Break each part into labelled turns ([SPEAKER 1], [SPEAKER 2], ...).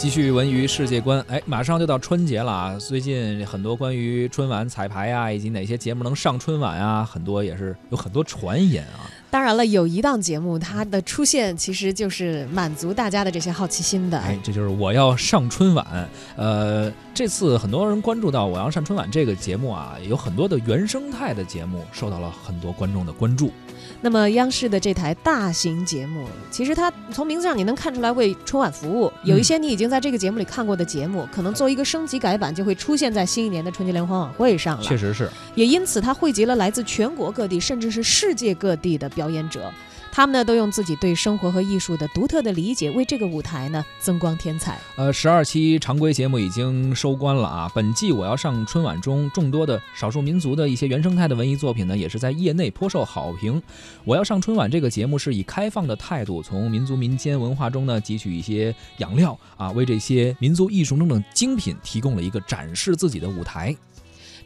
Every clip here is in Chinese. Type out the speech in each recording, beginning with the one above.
[SPEAKER 1] 继续文娱世界观，哎，马上就到春节了啊！最近很多关于春晚彩排啊，以及哪些节目能上春晚啊，很多也是有很多传言啊。
[SPEAKER 2] 当然了，有一档节目，它的出现其实就是满足大家的这些好奇心的。
[SPEAKER 1] 哎，这就是我要上春晚。呃，这次很多人关注到我要上春晚这个节目啊，有很多的原生态的节目受到了很多观众的关注。
[SPEAKER 2] 那么央视的这台大型节目，其实它从名字上你能看出来为春晚服务。有一些你已经在这个节目里看过的节目，可能做一个升级改版，就会出现在新一年的春节联欢晚会上了。
[SPEAKER 1] 确实是，
[SPEAKER 2] 也因此它汇集了来自全国各地，甚至是世界各地的表演者。他们呢，都用自己对生活和艺术的独特的理解，为这个舞台呢增光添彩。
[SPEAKER 1] 呃，十二期常规节目已经收官了啊。本季我要上春晚中众多的少数民族的一些原生态的文艺作品呢，也是在业内颇受好评。我要上春晚这个节目是以开放的态度，从民族民间文化中呢汲取一些养料啊，为这些民族艺术中的精品提供了一个展示自己的舞台。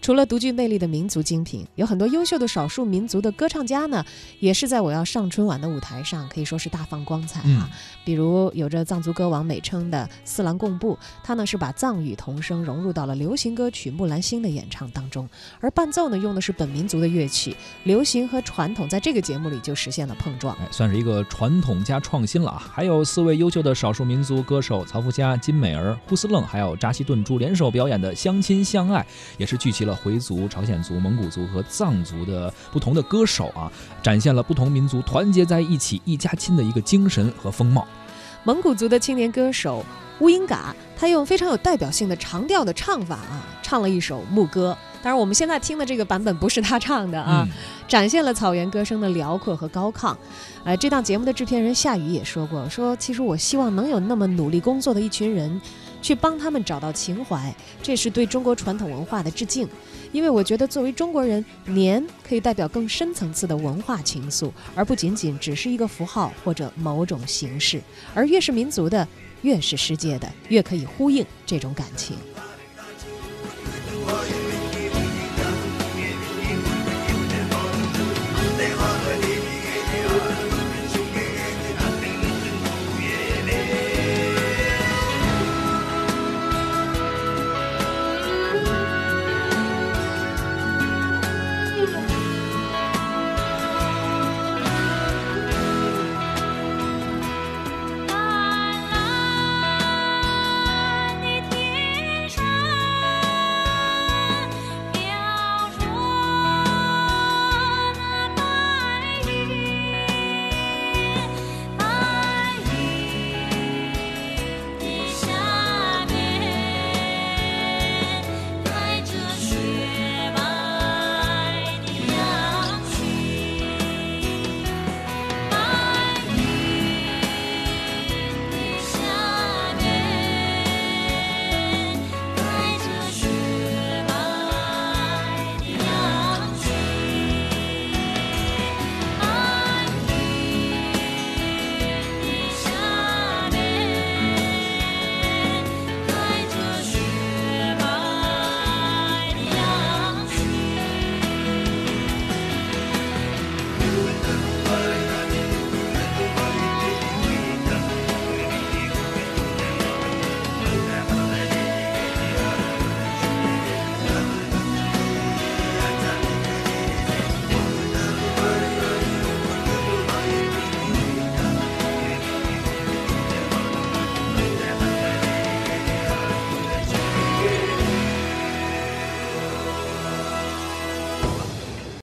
[SPEAKER 2] 除了独具魅力的民族精品，有很多优秀的少数民族的歌唱家呢，也是在我要上春晚的舞台上可以说是大放光彩啊。比如有着藏族歌王美称的四郎贡布，他呢是把藏语童声融入到了流行歌曲《木兰心》的演唱当中，而伴奏呢用的是本民族的乐器，流行和传统在这个节目里就实现了碰撞，哎
[SPEAKER 1] 算是一个传统加创新了啊。还有四位优秀的少数民族歌手曹福佳、金美儿、呼斯楞，还有扎西顿珠联手表演的《相亲相爱》，也是聚齐了。回族、朝鲜族、蒙古族和藏族的不同的歌手啊，展现了不同民族团结在一起、一家亲的一个精神和风貌。
[SPEAKER 2] 蒙古族的青年歌手乌英嘎，他用非常有代表性的长调的唱法啊，唱了一首牧歌。当然，我们现在听的这个版本不是他唱的啊，展现了草原歌声的辽阔和高亢。呃，这档节目的制片人夏雨也说过，说其实我希望能有那么努力工作的一群人。去帮他们找到情怀，这是对中国传统文化的致敬。因为我觉得，作为中国人，年可以代表更深层次的文化情愫，而不仅仅只是一个符号或者某种形式。而越是民族的，越是世界的，越可以呼应这种感情。